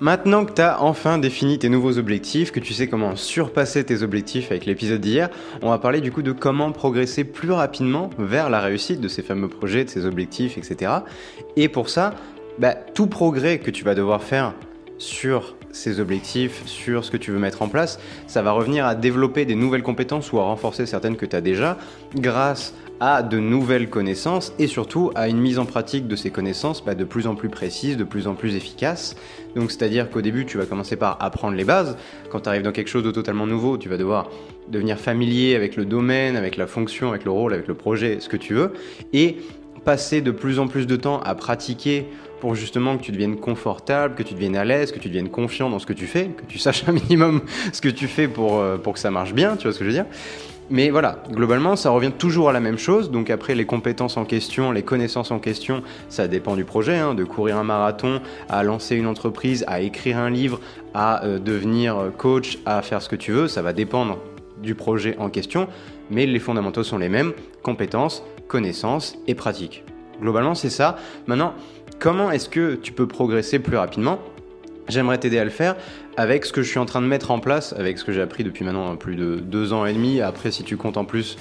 Maintenant que tu as enfin défini tes nouveaux objectifs, que tu sais comment surpasser tes objectifs avec l'épisode d'hier, on va parler du coup de comment progresser plus rapidement vers la réussite de ces fameux projets, de ces objectifs, etc. Et pour ça, bah, tout progrès que tu vas devoir faire sur ces objectifs, sur ce que tu veux mettre en place, ça va revenir à développer des nouvelles compétences ou à renforcer certaines que tu as déjà grâce à de nouvelles connaissances et surtout à une mise en pratique de ces connaissances bah, de plus en plus précises, de plus en plus efficaces. Donc c'est-à-dire qu'au début tu vas commencer par apprendre les bases. Quand tu arrives dans quelque chose de totalement nouveau, tu vas devoir devenir familier avec le domaine, avec la fonction, avec le rôle, avec le projet, ce que tu veux. Et passer de plus en plus de temps à pratiquer pour justement que tu deviennes confortable, que tu deviennes à l'aise, que tu deviennes confiant dans ce que tu fais, que tu saches un minimum ce que tu fais pour, euh, pour que ça marche bien, tu vois ce que je veux dire? Mais voilà, globalement, ça revient toujours à la même chose. Donc après, les compétences en question, les connaissances en question, ça dépend du projet, hein, de courir un marathon, à lancer une entreprise, à écrire un livre, à euh, devenir coach, à faire ce que tu veux. Ça va dépendre du projet en question, mais les fondamentaux sont les mêmes compétences, connaissances et pratiques. Globalement, c'est ça. Maintenant, comment est-ce que tu peux progresser plus rapidement? J'aimerais t'aider à le faire avec ce que je suis en train de mettre en place, avec ce que j'ai appris depuis maintenant plus de deux ans et demi. Après, si tu comptes en plus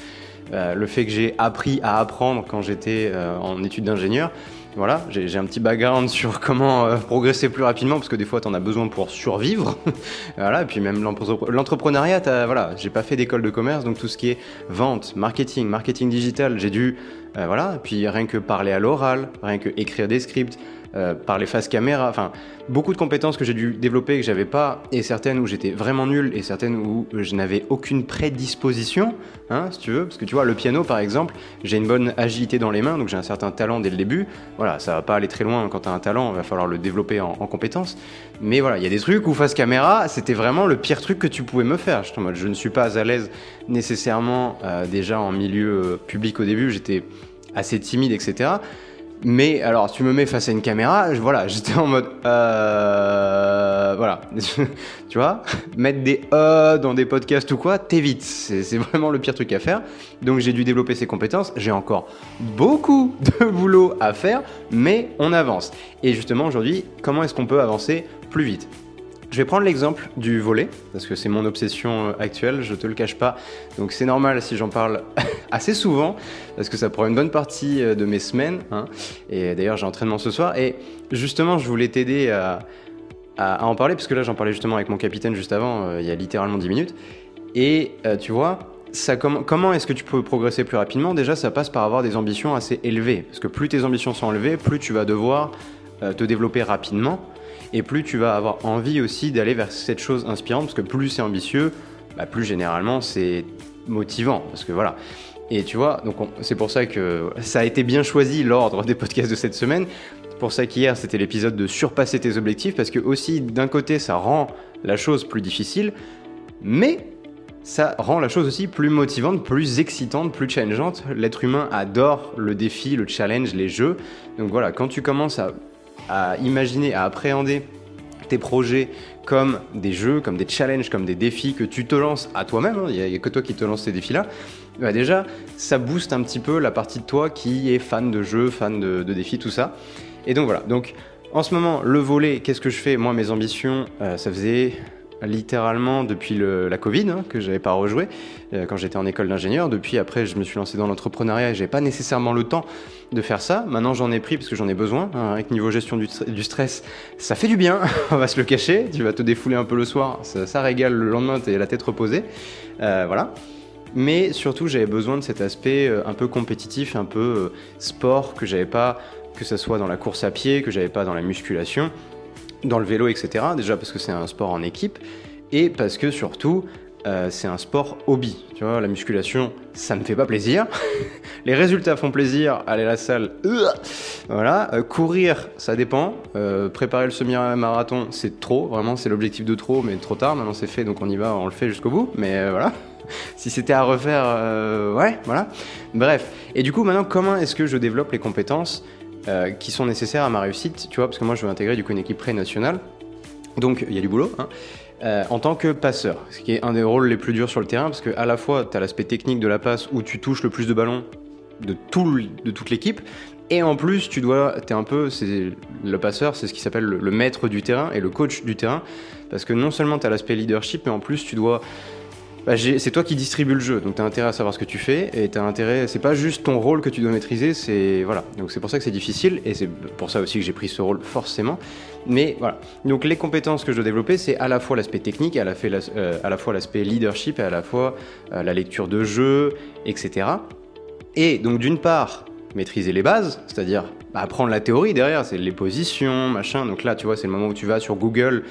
euh, le fait que j'ai appris à apprendre quand j'étais euh, en études d'ingénieur, voilà, j'ai un petit background sur comment euh, progresser plus rapidement parce que des fois tu en as besoin pour survivre. voilà, et puis même l'entrepreneuriat, voilà, j'ai pas fait d'école de commerce donc tout ce qui est vente, marketing, marketing digital, j'ai dû voilà, et puis rien que parler à l'oral, rien que écrire des scripts, euh, par les faces caméra, enfin beaucoup de compétences que j'ai dû développer que j'avais pas, et certaines où j'étais vraiment nul, et certaines où je n'avais aucune prédisposition, hein, si tu veux, parce que tu vois, le piano par exemple, j'ai une bonne agilité dans les mains, donc j'ai un certain talent dès le début, voilà, ça va pas aller très loin quand as un talent, il va falloir le développer en, compétences, mais voilà, il y a des trucs où face caméra, c'était vraiment le pire truc que tu pouvais me faire, je, je ne suis pas à l'aise nécessairement euh, déjà en milieu euh, public au début, j'étais assez timide, etc. Mais alors, tu me mets face à une caméra, voilà, j'étais en mode, euh, voilà, tu vois, mettre des euh dans des podcasts ou quoi, t'évites, c'est vraiment le pire truc à faire. Donc j'ai dû développer ces compétences. J'ai encore beaucoup de boulot à faire, mais on avance. Et justement aujourd'hui, comment est-ce qu'on peut avancer plus vite? Je vais prendre l'exemple du volet, parce que c'est mon obsession euh, actuelle, je te le cache pas. Donc c'est normal si j'en parle assez souvent, parce que ça prend une bonne partie euh, de mes semaines. Hein. Et d'ailleurs j'ai entraînement ce soir. Et justement, je voulais t'aider à, en parler, parce que là j'en parlais justement avec mon capitaine juste avant, euh, il y a littéralement 10 minutes. Et tu vois, ça, comment est-ce que tu peux progresser plus rapidement? Déjà, ça passe par avoir des ambitions assez élevées. Parce que plus tes ambitions sont élevées, plus tu vas devoir te développer rapidement et plus tu vas avoir envie aussi d'aller vers cette chose inspirante, parce que plus c'est ambitieux, bah, plus généralement c'est motivant, parce que voilà. Et tu vois, donc c'est pour ça que ça a été bien choisi l'ordre des podcasts de cette semaine. Pour ça qu'hier c'était l'épisode de surpasser tes objectifs, parce que aussi d'un côté ça rend la chose plus difficile, mais ça rend la chose aussi plus motivante, plus excitante, plus challengeante. L'être humain adore le défi, le challenge, les jeux. Donc voilà, quand tu commences à à imaginer, à appréhender tes projets comme des jeux, comme des challenges, comme des défis que tu te lances à toi-même, hein, il n'y a, que toi qui te lances ces défis-là, bah déjà, ça booste un petit peu la partie de toi qui est fan de jeux, fan de, défis, tout ça. Et donc voilà, donc en ce moment, le volet, qu'est-ce que je fais? Moi, mes ambitions, euh, ça faisait littéralement depuis la Covid, hein, que j'avais pas rejoué euh, quand j'étais en école d'ingénieur. Depuis, après, je me suis lancé dans l'entrepreneuriat et j'ai pas nécessairement le temps de faire ça. Maintenant, j'en ai pris parce que j'en ai besoin. Hein, avec niveau gestion du, stress, ça fait du bien, on va se le cacher. Tu vas te défouler un peu le soir, ça, régale le lendemain, tu la tête reposée. Euh, voilà. Mais surtout, j'avais besoin de cet aspect euh, un peu compétitif, un peu sport que j'avais pas, que ce soit dans la course à pied, que j'avais pas dans la musculation dans le vélo, etc. Déjà parce que c'est un sport en équipe et parce que surtout euh, c'est un sport hobby. Tu vois, la musculation, ça me fait pas plaisir. Les résultats font plaisir. Aller à la salle, euh, voilà. Euh, courir, ça dépend. préparer le semi-marathon, c'est trop. Vraiment, c'est l'objectif de trop, mais trop tard. Maintenant, c'est fait, donc on y va, on le fait jusqu'au bout. Mais voilà. si c'était à refaire, ouais, voilà. Bref. Et du coup, maintenant, comment est-ce que je développe les compétences euh, qui sont nécessaires à ma réussite, tu vois, parce que moi je veux intégrer du coup une équipe pré-nationale, donc il y a du boulot, hein, euh, en tant que passeur, ce qui est un des rôles les plus durs sur le terrain, parce que à la fois tu as l'aspect technique de la passe où tu touches le plus de ballons de, tout, de toute l'équipe, Et en plus, tu dois, es un peu, c'est le passeur, c'est ce qui s'appelle le, maître du terrain et le coach du terrain, parce que non seulement tu as l'aspect leadership, mais en plus tu dois bah, c'est toi qui distribue le jeu, donc tu as intérêt à savoir ce que tu fais et tu as intérêt, c'est pas juste ton rôle que tu dois maîtriser, c'est voilà. Donc c'est pour ça que c'est difficile et c'est pour ça aussi que j'ai pris ce rôle forcément. Mais voilà. Donc les compétences que je dois développer, c'est à la fois l'aspect technique, à la, euh, fois l'aspect leadership et à la fois euh, la lecture de jeu, etc. Et donc d'une part, maîtriser les bases, c'est-à-dire apprendre la théorie derrière, c'est les positions, machin. Donc là, tu vois, c'est le moment où tu vas sur Google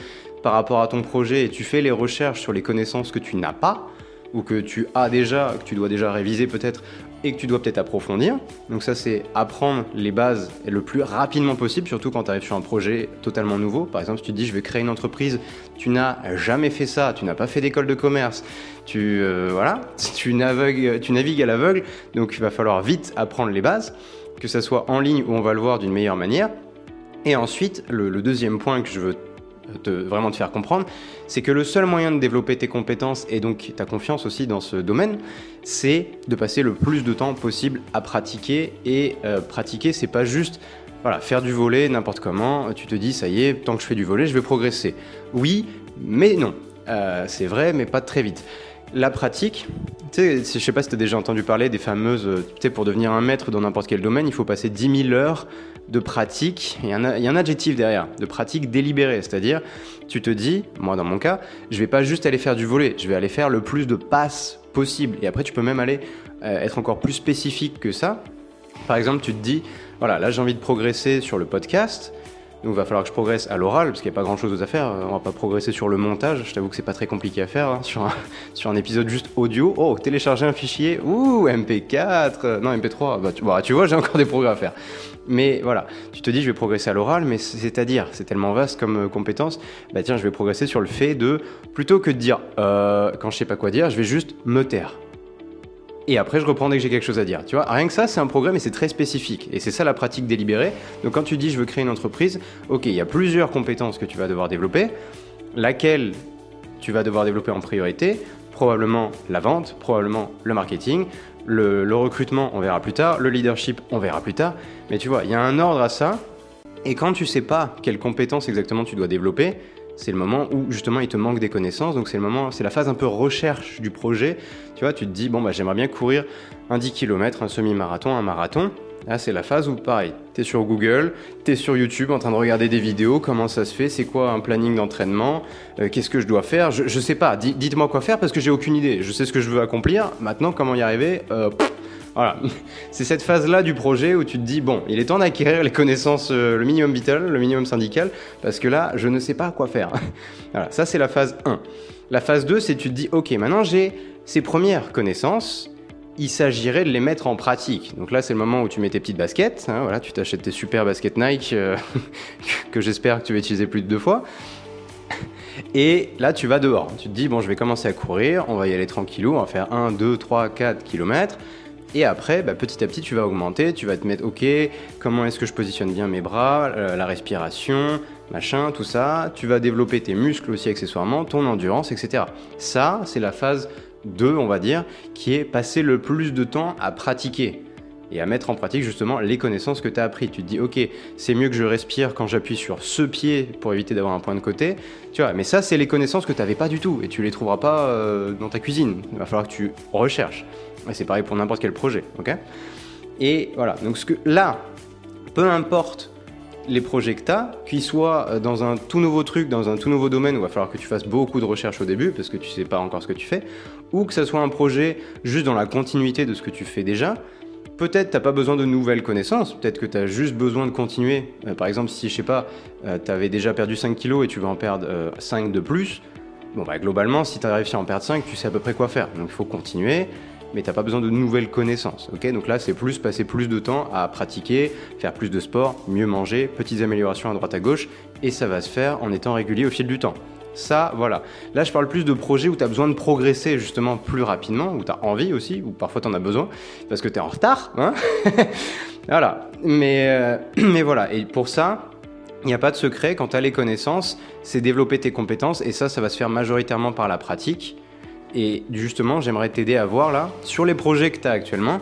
par rapport à ton projet et tu fais les recherches sur les connaissances que tu n'as pas ou que tu as déjà, que tu dois déjà réviser peut-être et que tu dois peut-être approfondir. Donc ça c'est apprendre les bases le plus rapidement possible, surtout quand tu arrives sur un projet totalement nouveau. Par exemple, si tu te dis je vais créer une entreprise, tu n'as jamais fait ça, tu n'as pas fait d'école de commerce, tu euh, voilà, tu navigues, tu navigues à l'aveugle, donc il va falloir vite apprendre les bases, que ce soit en ligne ou on va le voir d'une meilleure manière. Et ensuite, le deuxième point que je veux vraiment te faire comprendre, c'est que le seul moyen de développer tes compétences et donc ta confiance aussi dans ce domaine, c'est de passer le plus de temps possible à pratiquer. Et euh, pratiquer, c'est pas juste voilà, faire du volet n'importe comment, tu te dis ça y est, tant que je fais du volet, je vais progresser. Oui, mais non. Euh, c'est vrai, mais pas très vite. La pratique, tu sais, je sais pas si tu as déjà entendu parler des fameuses, euh, tu sais, pour devenir un maître dans n'importe quel domaine, il faut passer 10 000 heures de pratique, il y, a un, y a un adjectif derrière, de pratique délibérée, c'est-à-dire tu te dis, moi dans mon cas, je vais pas juste aller faire du volet, je vais aller faire le plus de passes possible. Et après tu peux même aller euh, être encore plus spécifique que ça. Par exemple, tu te dis, voilà, là j'ai envie de progresser sur le podcast, donc il va falloir que je progresse à l'oral, parce qu'il n'y a pas grand chose à faire. On va pas progresser sur le montage. Je t'avoue que c'est pas très compliqué à faire. Hein, sur, un, épisode juste audio. Oh, télécharger un fichier. Ouh, MP4. Non, MP3. Bah, tu, bah, tu vois, j'ai encore des progrès à faire. Mais voilà, tu te dis, je vais progresser à l'oral, mais c'est-à-dire, c'est tellement vaste comme euh, compétence. Bah tiens, je vais progresser sur le fait de, plutôt que de dire, euh, quand je sais pas quoi dire, je vais juste me taire et après je reprends dès que j'ai quelque chose à dire. Tu vois, rien que ça, c'est un programme et c'est très spécifique. Et c'est ça la pratique délibérée. Donc quand tu dis je veux créer une entreprise, ok, il y a plusieurs compétences que tu vas devoir développer. Laquelle tu vas devoir développer en priorité? Probablement la vente, probablement le marketing, le, le recrutement, on verra plus tard, le leadership, on verra plus tard. Mais tu vois, il y a un ordre à ça. Et quand tu sais pas quelles compétences exactement tu dois développer, c'est le moment où justement il te manque des connaissances. Donc c'est le moment, c'est la phase un peu recherche du projet. Tu vois, tu te dis bon bah j'aimerais bien courir un 10 km, un semi-marathon, un marathon. Là c'est la phase où pareil, tu es sur Google, tu es sur YouTube en train de regarder des vidéos, comment ça se fait, c'est quoi un planning d'entraînement, euh, qu'est-ce que je dois faire, je, je sais pas, dites-moi quoi faire parce que j'ai aucune idée. Je sais ce que je veux accomplir. Maintenant comment y arriver? Euh, voilà. C'est cette phase-là du projet où tu te dis, bon, il est temps d'acquérir les connaissances, euh, le minimum vital, le minimum syndical, parce que là, je ne sais pas quoi faire. voilà, ça c'est la phase 1. La phase 2, c'est tu te dis, ok, maintenant j'ai ces premières connaissances, il s'agirait de les mettre en pratique. Donc là, c'est le moment où tu mets tes petites baskets, hein, voilà, tu t'achètes tes super baskets Nike, euh, que j'espère que tu vas utiliser plus de deux fois. Et là, tu vas dehors. Tu te dis, bon, je vais commencer à courir, on va y aller tranquillou, on va faire 1, 2, 3, 4 km. Et après, bah, petit à petit, tu vas augmenter, tu vas te mettre, ok, comment est-ce que je positionne bien mes bras, euh, la respiration, machin, tout ça. Tu vas développer tes muscles aussi accessoirement, ton endurance, etc. Ça, c'est la phase 2, on va dire, qui est passer le plus de temps à pratiquer et à mettre en pratique justement les connaissances que tu as appris. Tu te dis, ok, c'est mieux que je respire quand j'appuie sur ce pied pour éviter d'avoir un point de côté. Tu vois, mais ça, c'est les connaissances que tu n'avais pas du tout et tu les trouveras pas euh, dans ta cuisine. Il va falloir que tu recherches. Et c'est pareil pour n'importe quel projet, ok Et voilà, donc là, peu importe les projets que tu as, qu'ils soient euh, dans un tout nouveau truc, dans un tout nouveau domaine où il va falloir que tu fasses beaucoup de recherches au début parce que tu sais pas encore ce que tu fais, ou que ce soit un projet juste dans la continuité de ce que tu fais déjà, peut-être t'as pas besoin de nouvelles connaissances, peut-être que tu as juste besoin de continuer. Euh, par exemple, si je sais pas, euh, tu avais déjà perdu 5 kilos et tu veux en perdre 5 de plus, bon bah globalement, si tu as réussi à en perdre 5, tu sais à peu près quoi faire. Donc il faut continuer mais t'as pas besoin de nouvelles connaissances. Ok, donc là c'est plus passer plus de temps à pratiquer, faire plus de sport, mieux manger, petites améliorations à droite à gauche, et ça va se faire en étant régulier au fil du temps. Ça, voilà. Là, je parle plus de projets où tu as besoin de progresser justement plus rapidement, où tu as envie aussi, ou parfois tu en as besoin, parce que tu es en retard. Hein? Voilà. Mais, euh, mais voilà. Et pour ça, il n'y a pas de secret. Quand tu as les connaissances, c'est développer tes compétences, et ça, ça va se faire majoritairement par la pratique. Et justement, j'aimerais t'aider à voir là, sur les projets que tu as actuellement,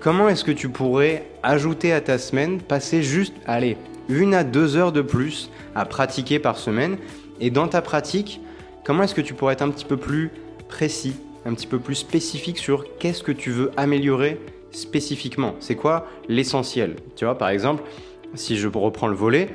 comment est-ce que tu pourrais ajouter à ta semaine, passer juste, allez, une à deux heures de plus à pratiquer par semaine? Et dans ta pratique, comment est-ce que tu pourrais être un petit peu plus précis, un petit peu plus spécifique sur qu'est-ce que tu veux améliorer spécifiquement? C'est quoi l'essentiel? Tu vois, par exemple, si je reprends le volet,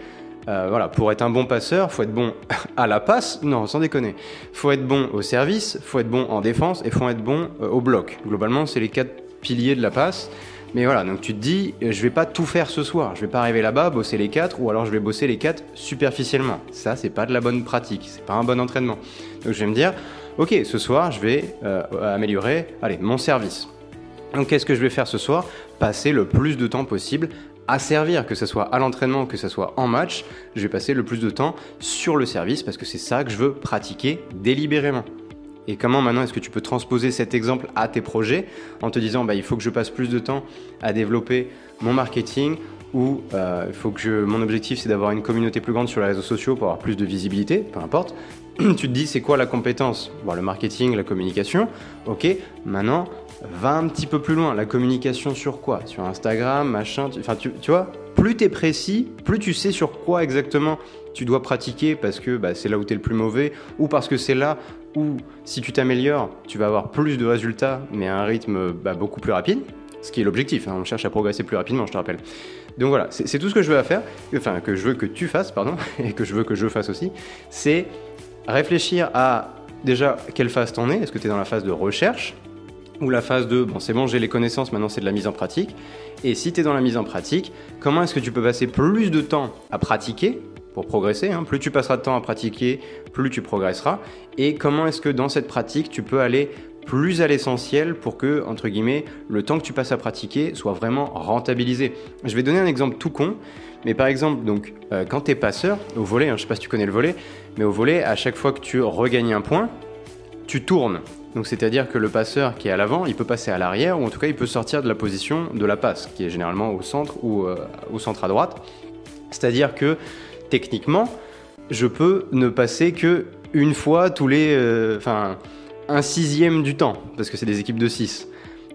euh, voilà, pour être un bon passeur, faut être bon à la passe, non, sans déconner. Faut être bon au service, faut être bon en défense et faut être bon euh, au bloc. Globalement, c'est les quatre piliers de la passe. Mais voilà, donc tu te dis, euh, je vais pas tout faire ce soir. Je vais pas arriver là-bas, bosser les quatre, ou alors je vais bosser les quatre superficiellement. Ça, c'est pas de la bonne pratique, c'est pas un bon entraînement. Donc je vais me dire, ok, ce soir, je vais améliorer, allez, mon service. Donc qu'est-ce que je vais faire ce soir? Passer le plus de temps possible à servir, que ce soit à l'entraînement, que ce soit en match, je vais passer le plus de temps sur le service parce que c'est ça que je veux pratiquer délibérément. Et comment maintenant est-ce que tu peux transposer cet exemple à tes projets en te disant bah, il faut que je passe plus de temps à développer mon marketing ou euh, il faut que je, mon objectif c'est d'avoir une communauté plus grande sur les réseaux sociaux pour avoir plus de visibilité, peu importe. tu te dis c'est quoi la compétence? Le marketing, la communication. Ok, maintenant va un petit peu plus loin. La communication sur quoi? Sur Instagram, machin. Tu, enfin, tu, vois, plus tu es précis, plus tu sais sur quoi exactement tu dois pratiquer parce que bah, c'est là où tu es le plus mauvais ou parce que c'est là où, si tu t'améliores, tu vas avoir plus de résultats mais à un rythme bah, beaucoup plus rapide. Ce qui est l'objectif. Hein. On cherche à progresser plus rapidement, je te rappelle. Donc voilà, c'est tout ce que je veux faire, enfin que je veux que tu fasses, pardon, et que je veux que je fasse aussi, c'est réfléchir à déjà quelle phase t'en es? Est-ce que tu es dans la phase de recherche? Ou la phase de bon c'est bon j'ai les connaissances maintenant c'est de la mise en pratique. Et si tu es dans la mise en pratique comment est-ce que tu peux passer plus de temps à pratiquer pour progresser hein? plus tu passeras de temps à pratiquer plus tu progresseras. Et comment est-ce que dans cette pratique tu peux aller plus à l'essentiel pour que entre guillemets le temps que tu passes à pratiquer soit vraiment rentabilisé? Je vais donner un exemple tout con mais par exemple donc euh, quand tu es passeur au volet hein, je sais pas si tu connais le volet mais au volet à chaque fois que tu regagnes un point tu tournes donc c'est-à-dire que le passeur qui est à l'avant, il peut passer à l'arrière ou en tout cas il peut sortir de la position de la passe, qui est généralement au centre ou euh, au centre à droite. C'est-à-dire que techniquement, je peux ne passer que une fois tous les, euh, enfin, un sixième du temps, parce que c'est des équipes de 6.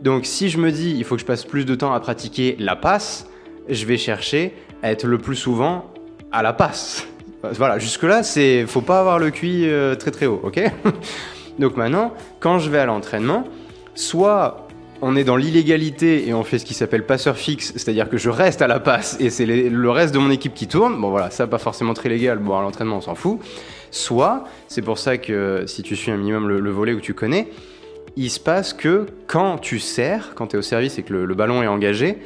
Donc si je me dis il faut que je passe plus de temps à pratiquer la passe, je vais chercher à être le plus souvent à la passe. Voilà, jusque-là, c'est faut pas avoir le QI euh, très très haut, ok? Donc maintenant, quand je vais à l'entraînement, soit on est dans l'illégalité et on fait ce qui s'appelle passeur fixe, c'est-à-dire que je reste à la passe et c'est le reste de mon équipe qui tourne. Bon voilà, ça pas forcément très légal, bon à l'entraînement on s'en fout. Soit, c'est pour ça que si tu suis un minimum le, volet où tu connais, il se passe que quand tu sers, quand tu es au service et que le ballon est engagé,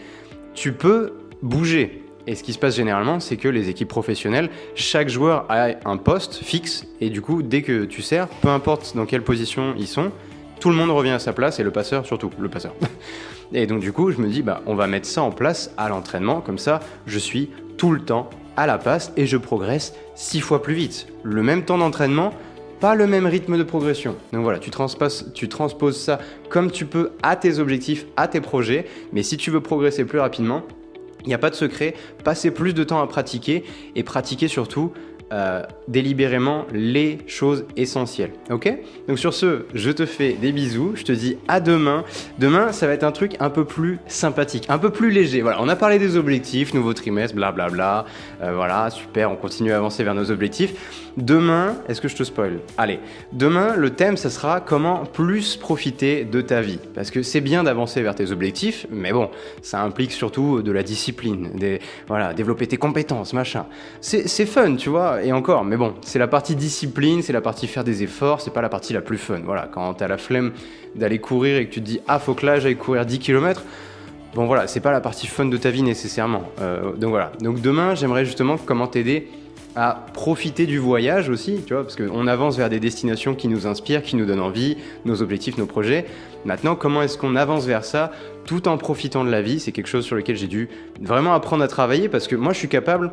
tu peux bouger. Et ce qui se passe généralement, c'est que les équipes professionnelles, chaque joueur a un poste fixe, et du coup, dès que tu sers, peu importe dans quelle position ils sont, tout le monde revient à sa place, et le passeur surtout, le passeur. et donc du coup, je me dis, bah, on va mettre ça en place à l'entraînement, comme ça, je suis tout le temps à la passe, et je progresse six fois plus vite. Le même temps d'entraînement, pas le même rythme de progression. Donc voilà, tu tu transposes ça comme tu peux à tes objectifs, à tes projets, mais si tu veux progresser plus rapidement, il n'y a pas de secret, passer plus de temps à pratiquer et pratiquer surtout euh, délibérément les choses essentielles. Ok? Donc sur ce, je te fais des bisous, je te dis à demain. Demain, ça va être un truc un peu plus sympathique, un peu plus léger. Voilà, on a parlé des objectifs, nouveau trimestre, blablabla. Bla, bla. Euh, voilà, super, on continue à avancer vers nos objectifs. Demain, est-ce que je te spoil? Allez, demain, le thème, ça sera comment plus profiter de ta vie. Parce que c'est bien d'avancer vers tes objectifs, mais bon, ça implique surtout de la discipline, voilà, développer tes compétences, machin. C'est fun, tu vois et encore, mais bon, c'est la partie discipline, c'est la partie faire des efforts, c'est pas la partie la plus fun. Voilà, quand t'as la flemme d'aller courir et que tu te dis, ah, faut que là j'aille courir 10 km, bon voilà, c'est pas la partie fun de ta vie nécessairement. Euh, donc voilà, donc demain, j'aimerais justement comment t'aider à profiter du voyage aussi, tu vois, parce qu'on avance vers des destinations qui nous inspirent, qui nous donnent envie, nos objectifs, nos projets. Maintenant, comment est-ce qu'on avance vers ça tout en profitant de la vie? C'est quelque chose sur lequel j'ai dû vraiment apprendre à travailler parce que moi, je suis capable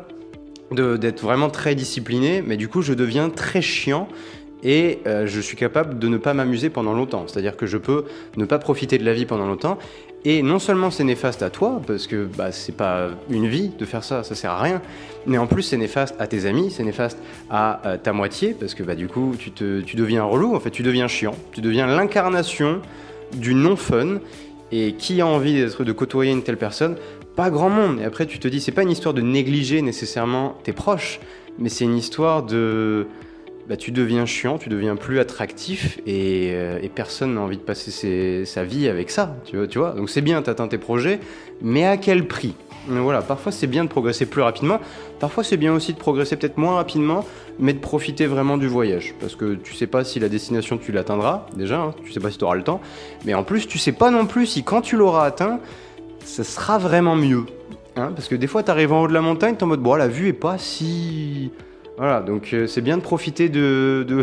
d'être vraiment très discipliné, mais du coup je deviens très chiant et euh, je suis capable de ne pas m'amuser pendant longtemps. C'est-à-dire que je peux ne pas profiter de la vie pendant longtemps. Et non seulement c'est néfaste à toi, parce que bah, c'est pas une vie de faire ça, ça sert à rien, mais en plus c'est néfaste à tes amis, c'est néfaste à, euh, ta moitié, parce que bah, du coup tu, te, tu deviens relou, en fait tu deviens chiant, tu deviens l'incarnation du non-fun Et qui a envie de côtoyer une telle personne? Pas grand monde. Et après, tu te dis, c'est pas une histoire de négliger nécessairement tes proches, mais c'est une histoire de bah, tu deviens chiant, tu deviens plus attractif et, euh, personne n'a envie de passer sa vie avec ça, tu vois, Donc c'est bien, tu atteins tes projets, mais à quel prix? Voilà, parfois c'est bien de progresser plus rapidement, parfois c'est bien aussi de progresser peut-être moins rapidement, mais de profiter vraiment du voyage. Parce que tu sais pas si la destination tu l'atteindras, déjà, hein, tu sais pas si tu auras le temps, mais en plus tu sais pas non plus si quand tu l'auras atteint, ça sera vraiment mieux. Hein, parce que des fois tu arrives en haut de la montagne, t'es en mode, bon, la vue est pas si... Voilà, donc euh, c'est bien de profiter de, de,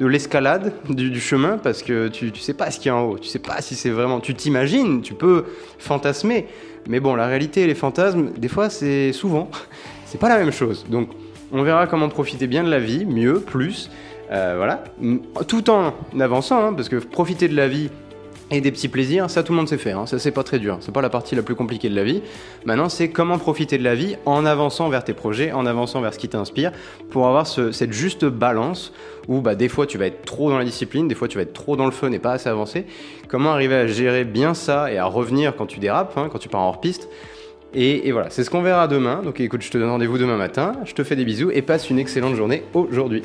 de l'escalade, du, chemin, parce que tu, tu sais pas ce qu'il y a en haut, tu sais pas si c'est vraiment... Tu t'imagines, tu peux fantasmer, mais bon, la réalité et les fantasmes, des fois c'est souvent, c'est pas la même chose. Donc on verra comment profiter bien de la vie, mieux, plus, euh, voilà, tout en avançant, hein, parce que profiter de la vie et des petits plaisirs, ça tout le monde sait faire, hein, ça c'est pas très dur, c'est pas la partie la plus compliquée de la vie. Maintenant c'est comment profiter de la vie en avançant vers tes projets, en avançant vers ce qui t'inspire, pour avoir ce- cette juste balance où bah, des fois tu vas être trop dans la discipline, des fois tu vas être trop dans le fun et pas assez avancé. Comment arriver à gérer bien ça et à revenir quand tu dérapes, hein, quand tu pars hors-piste. Et, et voilà, c'est ce qu'on verra demain. Donc écoute, je te donne rendez-vous demain matin, je te fais des bisous et passe une excellente journée aujourd'hui.